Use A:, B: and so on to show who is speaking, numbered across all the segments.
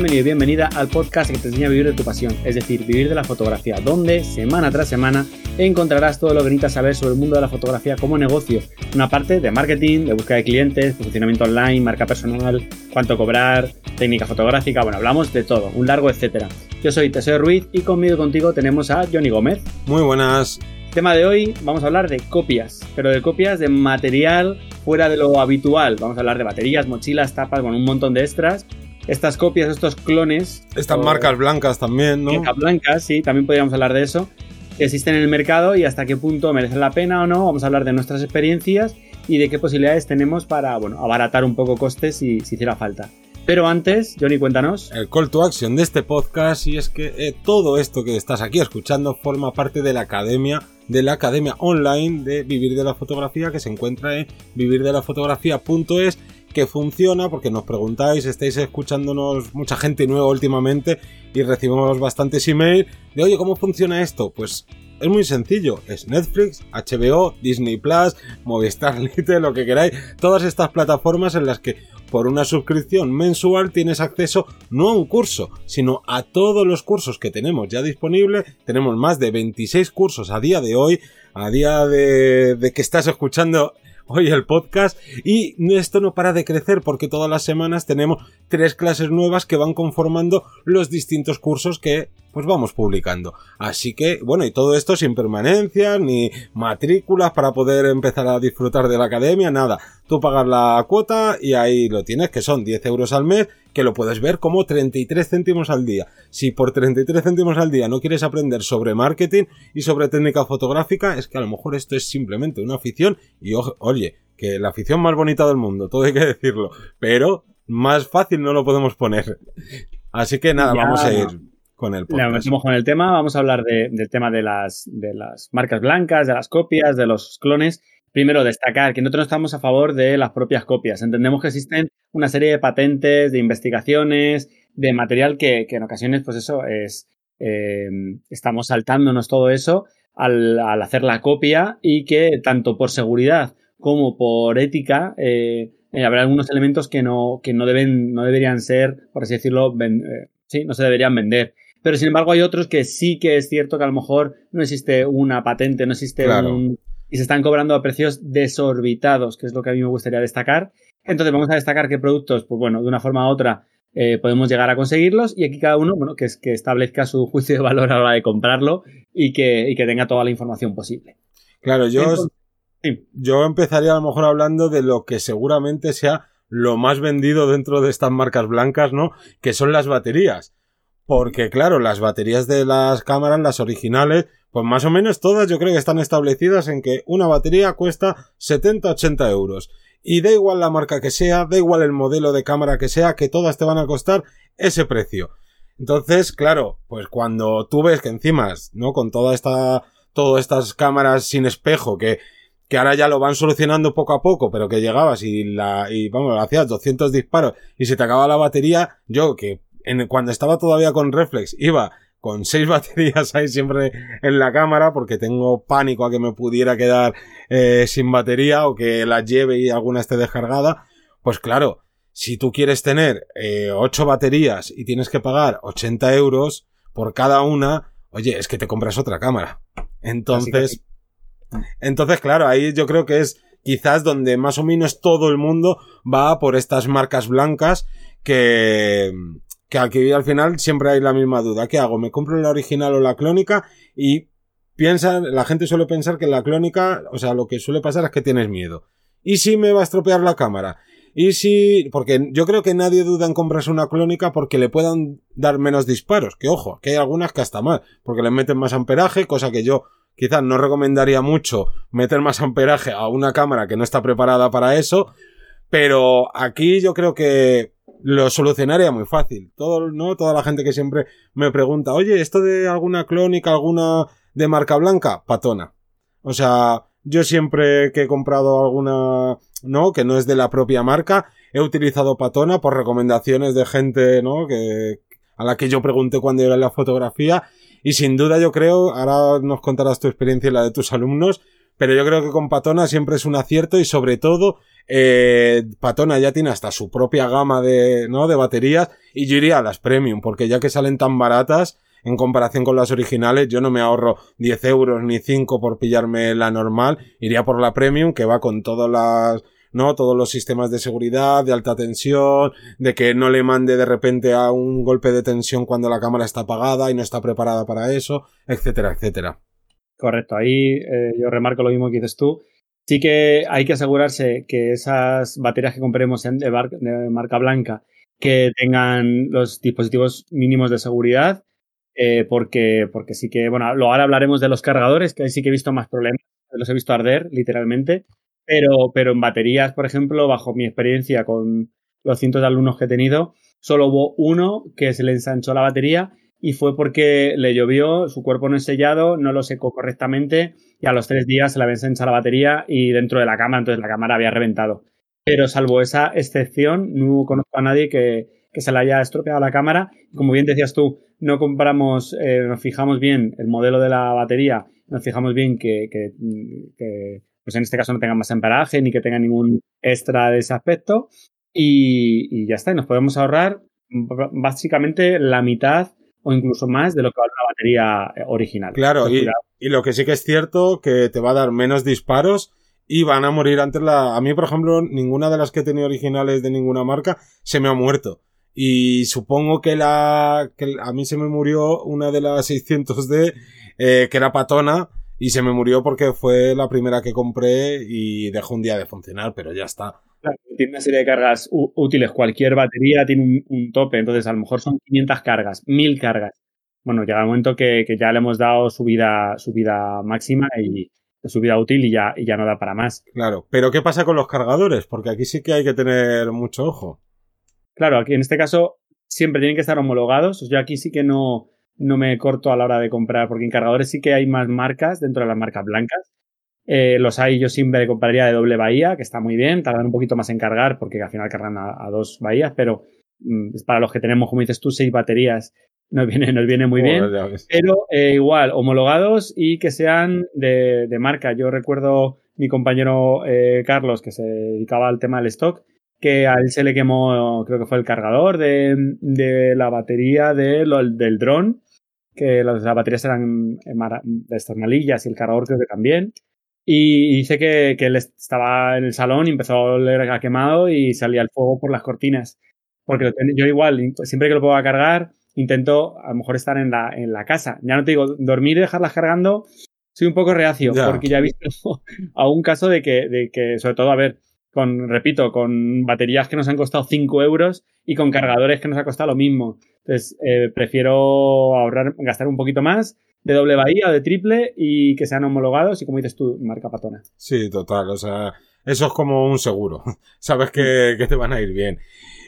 A: bienvenido y bienvenida al podcast que te enseña a vivir de tu pasión, es decir, vivir de la fotografía, donde semana tras semana encontrarás todo lo que necesitas saber sobre el mundo de la fotografía como negocio. Una parte de marketing, de búsqueda de clientes, funcionamiento online, marca personal, cuánto cobrar, técnica fotográfica, bueno, hablamos de todo, un largo etcétera. Yo soy Teseo Ruiz y conmigo y contigo tenemos a Johnny Gómez.
B: Muy buenas.
A: Tema de hoy, vamos a hablar de copias, pero de copias de material fuera de lo habitual. Vamos a hablar de baterías, mochilas, tapas, con un montón de extras. Estas copias, estos clones.
B: Estas marcas blancas también, ¿no?
A: Marcas blancas, sí, también podríamos hablar de eso. Que existen en el mercado y hasta qué punto merecen la pena o no. Vamos a hablar de nuestras experiencias y de qué posibilidades tenemos para, bueno, abaratar un poco costes si, si hiciera falta. Pero antes, Johnny, cuéntanos.
B: El call to action de este podcast y es que eh, todo esto que estás aquí escuchando forma parte de la academia, de la academia online de Vivir de la Fotografía que se encuentra en vivirdelafotografía.es que funciona porque nos preguntáis, estáis escuchándonos mucha gente nueva últimamente y recibimos bastantes emails de oye, ¿cómo funciona esto? Pues es muy sencillo, es Netflix, HBO, Disney Plus, Movistar Lite, lo que queráis, todas estas plataformas en las que por una suscripción mensual tienes acceso no a un curso, sino a todos los cursos que tenemos ya disponibles. Tenemos más de 26 cursos a día de hoy, a día de, de que estás escuchando hoy el podcast. Y esto no para de crecer porque todas las semanas tenemos tres clases nuevas que van conformando los distintos cursos que pues vamos publicando. Así que, bueno, y todo esto sin permanencia, ni matrículas para poder empezar a disfrutar de la academia, nada. Tú pagas la cuota y ahí lo tienes, que son 10 euros al mes, que lo puedes ver como 33 céntimos al día. Si por 33 céntimos al día no quieres aprender sobre marketing y sobre técnica fotográfica, es que a lo mejor esto es simplemente una afición y oye, que la afición más bonita del mundo, todo hay que decirlo, pero más fácil no lo podemos poner. Así que nada, vamos a ir con el podcast.
A: con el tema, vamos a hablar del tema de las, de las marcas blancas, de las copias, de los clones. Primero, destacar que nosotros no estamos a favor de las propias copias. Entendemos que existen una serie de patentes, de investigaciones, de material que, en ocasiones, pues eso, es. Eh, estamos saltándonos todo eso al, hacer la copia y que tanto por seguridad como por ética eh, eh, habrá algunos elementos que no, que no deben, no deberían ser, por así decirlo, sí, no se deberían vender. Pero sin embargo hay otros que sí que es cierto que a lo mejor no existe una patente, no existe un... y se están cobrando a precios desorbitados, que es lo que a mí me gustaría destacar. Entonces vamos a destacar qué productos, pues bueno, de una forma u otra eh, podemos llegar a conseguirlos y aquí cada uno, bueno, que, es, que establezca su juicio de valor a la hora de comprarlo y que, que tenga toda la información posible.
B: Claro, yo, yo empezaría a lo mejor hablando de lo que seguramente sea lo más vendido dentro de estas marcas blancas, ¿no? Que son las baterías. Porque claro, las baterías de las cámaras, las originales, pues más o menos todas yo creo que están establecidas en que una batería cuesta 70-80 euros. Y da igual la marca que sea, da igual el modelo de cámara que sea, que todas te van a costar ese precio. Entonces, claro, pues cuando tú ves que encima, ¿no? Con toda esta, todas estas cámaras sin espejo que, que ahora ya lo van solucionando poco a poco, pero que llegabas y la, y vamos, hacías 200 disparos y se te acaba la batería, yo que cuando estaba todavía con reflex, iba con seis baterías ahí siempre en la cámara porque tengo pánico a que me pudiera quedar eh, sin batería o que la lleve y alguna esté descargada. Pues claro, si tú quieres tener eh, ocho baterías y tienes que pagar 80 euros por cada una, oye, es que te compras otra cámara. Entonces, entonces claro, ahí yo creo que es quizás donde más o menos todo el mundo va por estas marcas blancas que, que aquí al final siempre hay la misma duda. ¿Qué hago? ¿Me compro la original o la clónica? Y piensa, la gente suele pensar que la clónica, o sea, lo que suele pasar es que tienes miedo. ¿Y si me va a estropear la cámara? Y si, porque yo creo que nadie duda en comprarse una clónica porque le puedan dar menos disparos. Que ojo, que hay algunas que hasta mal, porque le meten más amperaje, cosa que yo quizás no recomendaría mucho meter más amperaje a una cámara que no está preparada para eso. Pero aquí yo creo que lo solucionaría muy fácil. Todo, ¿no? Toda la gente que siempre me pregunta, oye, ¿esto de alguna clónica, alguna de marca blanca? Patona. O sea, yo siempre que he comprado alguna, ¿no? Que no es de la propia marca, he utilizado Patona por recomendaciones de gente, ¿no? Que, a la que yo pregunté cuando era la fotografía. Y sin duda yo creo, ahora nos contarás tu experiencia y la de tus alumnos, Pero yo creo que con Patona siempre es un acierto y sobre todo eh, Patona ya tiene hasta su propia gama de, ¿no? de baterías y yo iría a las premium porque ya que salen tan baratas en comparación con las originales, yo no me ahorro 10 euros ni 5 por pillarme la normal, iría por la premium que va con todas las ¿no? Todos los sistemas de seguridad, de alta tensión, de que no le mande de repente a un golpe de tensión cuando la cámara está apagada y no está preparada para eso, etcétera, etcétera.
A: Correcto, ahí eh, yo remarco lo mismo que dices tú. Sí que hay que asegurarse que esas baterías que compremos de, marca blanca que tengan los dispositivos mínimos de seguridad, eh, porque, porque sí que, bueno, ahora hablaremos de los cargadores, que ahí sí que he visto más problemas, los he visto arder, literalmente, pero, pero en baterías, por ejemplo, bajo mi experiencia con los cientos de alumnos que he tenido, solo hubo uno que se le ensanchó la batería y fue porque le llovió, su cuerpo no es sellado, no lo secó correctamente y a los tres días se le había ensanchado la batería y dentro de la cámara, entonces la cámara había reventado. Pero salvo esa excepción, no conozco a nadie que, que se le haya estropeado la cámara. Como bien decías tú, no compramos, eh, nos fijamos bien el modelo de la batería, nos fijamos bien que, que, que pues en este caso no tenga más amperaje ni que tenga ningún extra de ese aspecto. Y, ya está, y nos podemos ahorrar básicamente la mitad o incluso más de lo que vale una batería eh, original.
B: Claro, y, y, lo que sí que es cierto que te va a dar menos disparos y van a morir antes la... A mí, por ejemplo, ninguna de las que he tenido originales de ninguna marca se me ha muerto. Y supongo que la... que a mí se me murió una de las 600D, eh, que era patona, y se me murió porque fue la primera que compré y dejó un día de funcionar, pero ya está.
A: Tiene una serie de cargas útiles. Cualquier batería tiene un, tope, entonces a lo mejor son 500 cargas, 1000 cargas. Bueno, llega el momento que, ya le hemos dado su vida, su vida máxima y su vida útil y ya, y ya no da para más.
B: Claro, pero ¿qué pasa con los cargadores? Porque aquí sí que hay que tener mucho ojo.
A: Claro, aquí en este caso siempre tienen que estar homologados. Yo aquí sí que no, no me corto a la hora de comprar, porque en cargadores sí que hay más marcas dentro de las marcas blancas. Eh, los hay, yo siempre compraría de doble bahía, que está muy bien, tardan un poquito más en cargar, porque al final cargan a, dos bahías, pero mm, para los que tenemos, como dices tú, seis baterías, nos viene, nos viene muy bien. Pero eh, igual, homologados y que sean de, marca. Yo recuerdo mi compañero eh, Carlos, que se dedicaba al tema del stock, que a él se le quemó, creo que fue el cargador de, de la batería de, del dron que las, baterías eran de estas malillas y el cargador creo que también. Y dice que, que él estaba en el salón y empezó a oler a quemado y salía el fuego por las cortinas. Porque yo igual, siempre que lo puedo cargar, intento a lo mejor estar en la, en la casa. Ya no te digo, dormir y dejarlas cargando, soy un poco reacio, porque ya he visto a un caso de que, de que, sobre todo, a ver, con, repito, con baterías que nos han costado 5 euros y con cargadores que nos ha costado lo mismo. Entonces, eh, prefiero ahorrar, gastar un poquito más de doble bahía o de triple y que sean homologados y como dices tú, marca patona.
B: Sí, total, o sea, eso es como un seguro. Sabes que, te van a ir bien.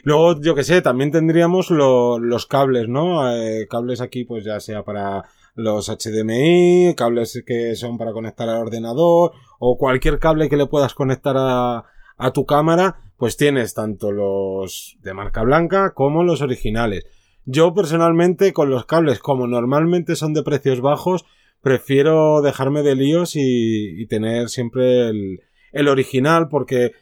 B: Luego, yo que sé, también tendríamos los cables, ¿no? Eh, cables aquí, pues ya sea para los HDMI, cables que son para conectar al ordenador, o cualquier cable que le puedas conectar a, a tu cámara, pues tienes tanto los de marca blanca como los originales. Yo personalmente con los cables, como normalmente son de precios bajos, prefiero dejarme de líos y, tener siempre el, original porque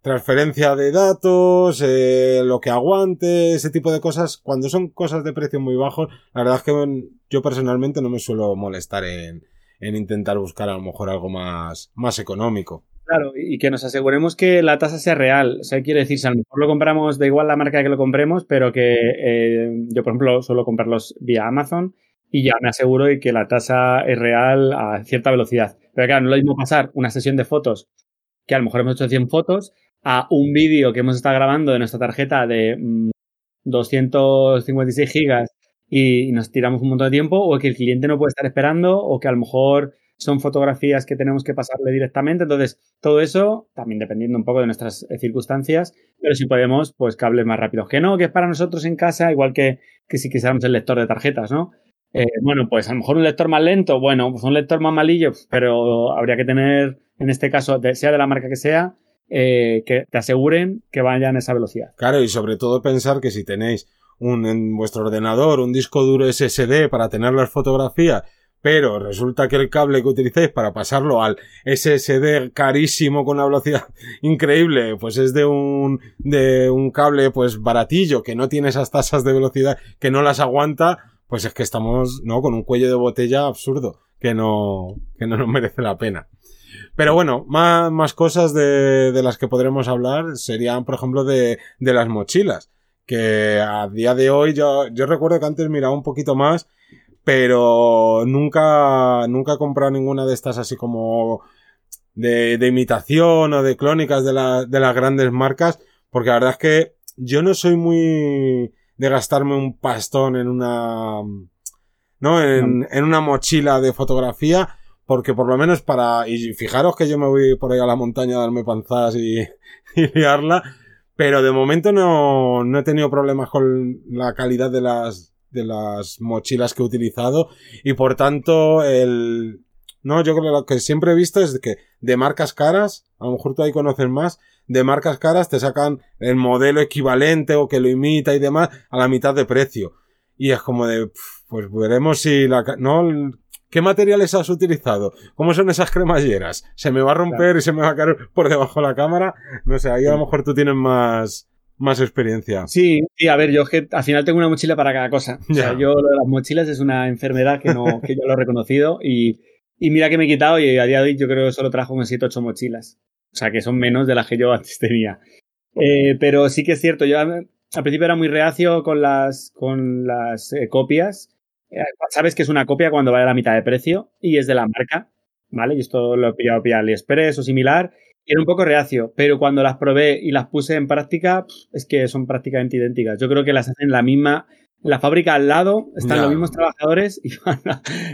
B: transferencia de datos, eh, lo que aguante, ese tipo de cosas, cuando son cosas de precios muy bajos, la verdad es que yo personalmente no me suelo molestar en, en intentar buscar a lo mejor algo más, más económico.
A: Claro, y que nos aseguremos que la tasa sea real. O sea, quiere decir, si a lo mejor lo compramos, da igual la marca que lo compremos, pero que eh, yo, por ejemplo, suelo comprarlos vía Amazon y ya me aseguro de que la tasa es real a cierta velocidad. Pero claro, no lo mismo pasar una sesión de fotos, que a lo mejor hemos hecho 100 fotos, a un vídeo que hemos estado grabando de nuestra tarjeta de 256 mm, gigas y nos tiramos un montón de tiempo, o que el cliente no puede estar esperando, o que a lo mejor son fotografías que tenemos que pasarle directamente. Entonces, todo eso, también dependiendo un poco de nuestras eh, circunstancias, pero si podemos, pues cables más rápidos. Que no, que es para nosotros en casa, igual que, que si quisiéramos el lector de tarjetas, ¿no? Eh, bueno, pues a lo mejor un lector más lento, bueno, pues un lector más malillo, pero habría que tener, en este caso, sea de la marca que sea, eh, que te aseguren que vayan a esa velocidad.
B: Claro, y sobre todo pensar que si tenéis un, en vuestro ordenador un disco duro SSD para tener las fotografías pero resulta que el cable que utilicéis para pasarlo al SSD carísimo con una velocidad increíble, pues es de un, de un cable pues baratillo que no tiene esas tasas de velocidad, que no las aguanta, pues es que estamos, ¿no? Con un cuello de botella absurdo, que no, que no nos merece la pena. Pero bueno, más, más cosas de, de las que podremos hablar serían, por ejemplo, de, de las mochilas. Que a día de hoy yo, yo recuerdo que antes miraba un poquito más pero nunca, nunca he comprado ninguna de estas así como de, de imitación o de clónicas de, la, de las grandes marcas, porque la verdad es que yo no soy muy de gastarme un pastón en una, ¿no? En, en una mochila de fotografía, porque por lo menos para, y fijaros que yo me voy por ahí a la montaña a darme panzadas y, y liarla, pero de momento no, no he tenido problemas con la calidad de las, de las mochilas que he utilizado y por tanto el no yo creo que lo que siempre he visto es que de marcas caras a lo mejor tú ahí conoces más de marcas caras te sacan el modelo equivalente o que lo imita y demás a la mitad de precio y es como de pues veremos si la no ¿Qué materiales has utilizado? ¿Cómo son esas cremalleras? ¿Se me va a romper y se me va a caer por debajo de la cámara? No sé, ahí a lo mejor tú tienes más, más experiencia.
A: Sí, sí, a ver, yo que al final tengo una mochila para cada cosa. O sea, yo lo de las mochilas es una enfermedad que no, que yo lo he reconocido y, y mira que me he quitado y a día de hoy yo creo que solo trajo unas 7 8 mochilas. O sea, que son menos de las que yo antes tenía. Eh, pero sí que es cierto, yo al principio era muy reacio con las, con las eh, copias. Eh, sabes que es una copia cuando vale la mitad de precio y es de la marca, ¿vale? Y esto lo he pillado a AliExpress o similar era un poco reacio, pero cuando las probé y las puse en práctica, es que son prácticamente idénticas. Yo creo que las hacen la misma, la fábrica al lado, están los mismos trabajadores y,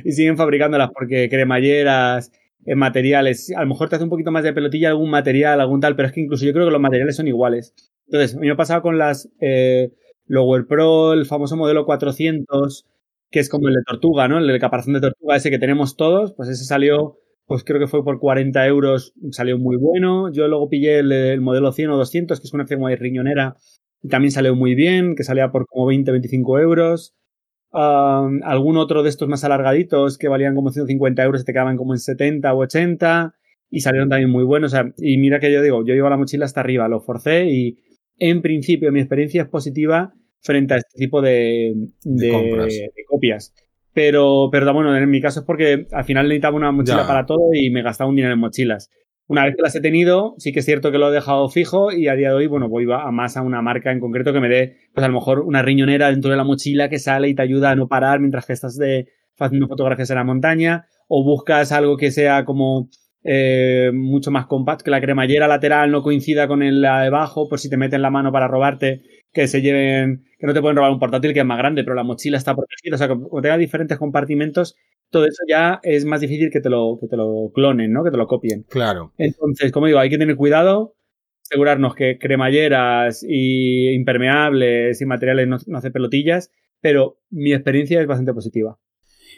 A: y, siguen fabricándolas porque cremalleras, eh, materiales, a lo mejor te hace un poquito más de pelotilla algún material, algún tal, pero es que incluso yo creo que los materiales son iguales. Entonces, a mí me ha pasado con las eh, Lower Pro, el famoso modelo 400, que es como el de tortuga, ¿no? El de caparazón de tortuga ese que tenemos todos, pues ese salió pues creo que fue por 40 euros, salió muy bueno. Yo luego pillé el, modelo 100 o 200, que es una de riñonera, y también salió muy bien, que salía por como 20, 25 euros. algún otro de estos más alargaditos que valían como 150 euros te quedaban como en 70 o 80 y salieron también muy buenos. O sea, y mira que yo digo, yo llevo la mochila hasta arriba, lo forcé y en principio mi experiencia es positiva frente a este tipo de, de copias. Pero, pero bueno, en mi caso es porque al final necesitaba una mochila para todo y me gastaba un dinero en mochilas. Una vez que las he tenido, sí que es cierto que lo he dejado fijo y a día de hoy, bueno, voy a más a una marca en concreto que me dé, pues a lo mejor una riñonera dentro de la mochila que sale y te ayuda a no parar mientras que estás de, haciendo fotografías en la montaña, o buscas algo que sea como eh, mucho más compacto, que la cremallera lateral no coincida con el de abajo, por si te meten la mano para robarte, que se lleven, que no te pueden robar un portátil que es más grande, pero la mochila está protegida. O sea, como tenga diferentes compartimentos, todo eso ya es más difícil que te lo, que te lo clonen, ¿no? Que te lo copien.
B: Claro.
A: Entonces, como digo, hay que tener cuidado, asegurarnos que cremalleras y impermeables y materiales no, no hacen pelotillas, pero mi experiencia es bastante positiva.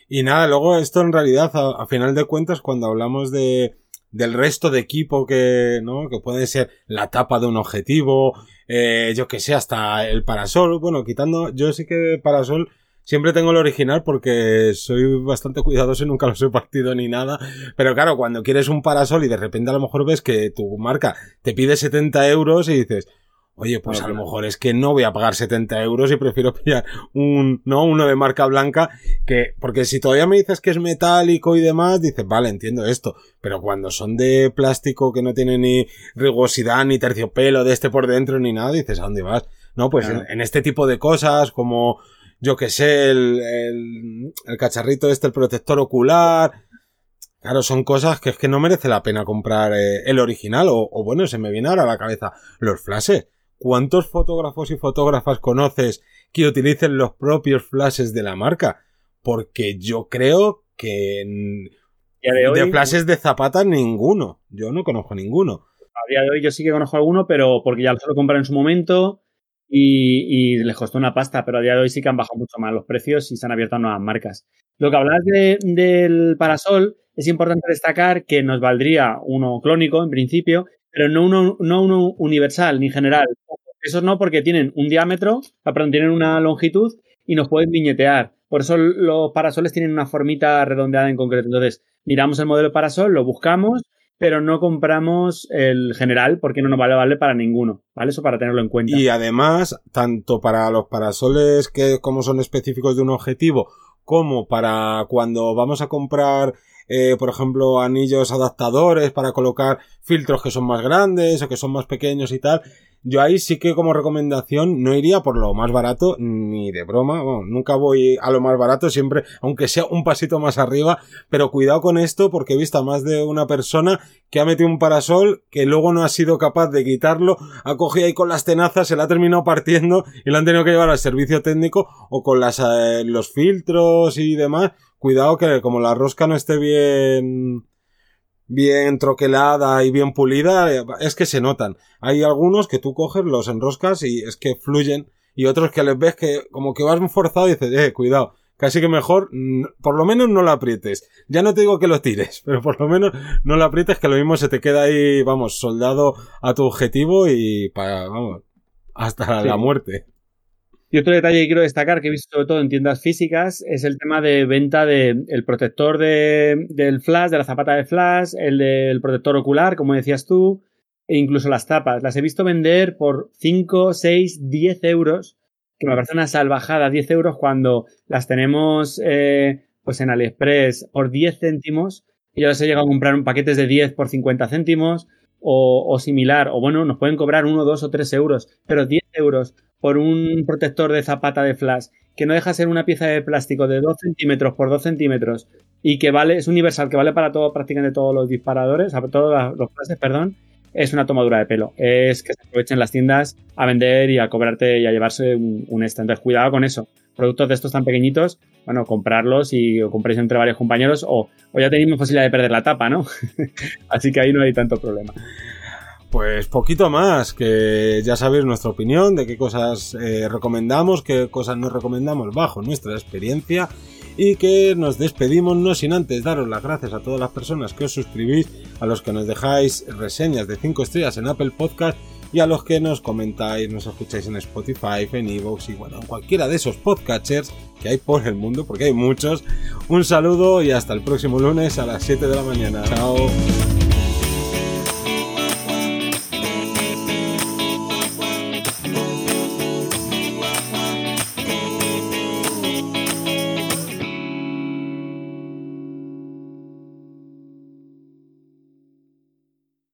B: Y nada, luego esto en realidad, a final de cuentas, cuando hablamos de del resto de equipo que, ¿no? Que puede ser la tapa de un objetivo, eh, yo que sé, hasta el parasol. Bueno, quitando, yo sí que parasol siempre tengo el original porque soy bastante cuidadoso y nunca los he partido ni nada. Pero claro, cuando quieres un parasol y de repente a lo mejor ves que tu marca te pide 70 euros y dices, Oye, pues a lo mejor es que no voy a pagar 70 euros y prefiero pillar un, no, uno de marca blanca que, porque si todavía me dices que es metálico y demás, dices, vale, entiendo esto. Pero cuando son de plástico que no tiene ni rugosidad, ni terciopelo de este por dentro, ni nada, dices, ¿a dónde vas? No, pues en, este tipo de cosas, como, yo que sé, el, el, el cacharrito este, el protector ocular, Claro, son cosas que es que no merece la pena comprar eh, el original o, o, bueno, se me viene ahora a la cabeza los flashes. ¿Cuántos fotógrafos y fotógrafas conoces que utilicen los propios flashes de la marca? Porque yo creo que de, flashes de Zapata ninguno. Yo no conozco ninguno.
A: A día de hoy yo sí que conozco alguno, pero porque ya lo compré en su momento y, les costó una pasta, pero a día de hoy sí que han bajado mucho más los precios y se han abierto nuevas marcas. Lo que hablas del parasol, es importante destacar que nos valdría uno clónico en principio, pero no uno, no uno universal ni general. Esos no, porque tienen un diámetro, perdón, tienen una longitud y nos pueden viñetear. Por eso los parasoles tienen una formita redondeada en concreto. Entonces, miramos el modelo parasol, lo buscamos, pero no compramos el general porque no nos vale, vale para ninguno, ¿vale? Eso para tenerlo en cuenta.
B: Y además, tanto para los parasoles que como son específicos de un objetivo, como para cuando vamos a comprar eh, por ejemplo, anillos adaptadores para colocar filtros que son más grandes o que son más pequeños y tal. Yo ahí sí que como recomendación no iría por lo más barato ni de broma. nunca voy a lo más barato, siempre, aunque sea un pasito más arriba. Pero cuidado con esto porque he visto a más de una persona que ha metido un parasol que luego no ha sido capaz de quitarlo, ha cogido ahí con las tenazas, se la ha terminado partiendo y lo han tenido que llevar al servicio técnico o con las, eh, los filtros y demás cuidado que como la rosca no esté bien bien troquelada y bien pulida, es que se notan. Hay algunos que tú coges, los enroscas y es que fluyen, y otros que les ves que como que vas forzado y dices, eh, cuidado, casi que mejor, por lo menos no lo aprietes. Ya no te digo que lo tires, pero por lo menos no lo aprietes, que lo mismo se te queda ahí, vamos, soldado a tu objetivo y para, vamos, hasta la muerte.
A: Y otro detalle que quiero destacar que he visto sobre todo en tiendas físicas es el tema de venta del el protector de, del flash, de la zapata de flash, el del protector ocular, como decías tú, e incluso las tapas. Las he visto vender por 5, 6, 10 euros, que me parece una salvajada, 10 euros cuando las tenemos eh, pues en AliExpress por 10 céntimos y ahora se llega a comprar un paquetes de 10 por 50 céntimos o, o similar, o bueno, nos pueden cobrar 1, 2 o 3 euros, pero 10 euros por un protector de zapata de flash que no deja ser una pieza de plástico de 2 centímetros por 2 centímetros y que vale, es universal, que vale para todo, prácticamente todos los disparadores, para todos los flashes, perdón, es una tomadura de pelo. Es que se aprovechen las tiendas a vender y a cobrarte y a llevarse un, un Entonces, cuidado con eso. Productos de estos tan pequeñitos, bueno, comprarlos y o compréis entre varios compañeros o, o ya tenéis posibilidad de perder la tapa, ¿no? Así que ahí no hay tanto problema.
B: Pues poquito más, que ya sabéis nuestra opinión de qué cosas eh, recomendamos, qué cosas no recomendamos bajo nuestra experiencia y que nos despedimos no sin antes daros las gracias a todas las personas que os suscribís, a los que nos dejáis reseñas de 5 estrellas en Apple Podcast y a los que nos comentáis, nos escucháis en Spotify, en Evox y bueno, en cualquiera de esos podcatchers que hay por el mundo, porque hay muchos. Un saludo y hasta el próximo lunes a las 7 de la mañana. Chao.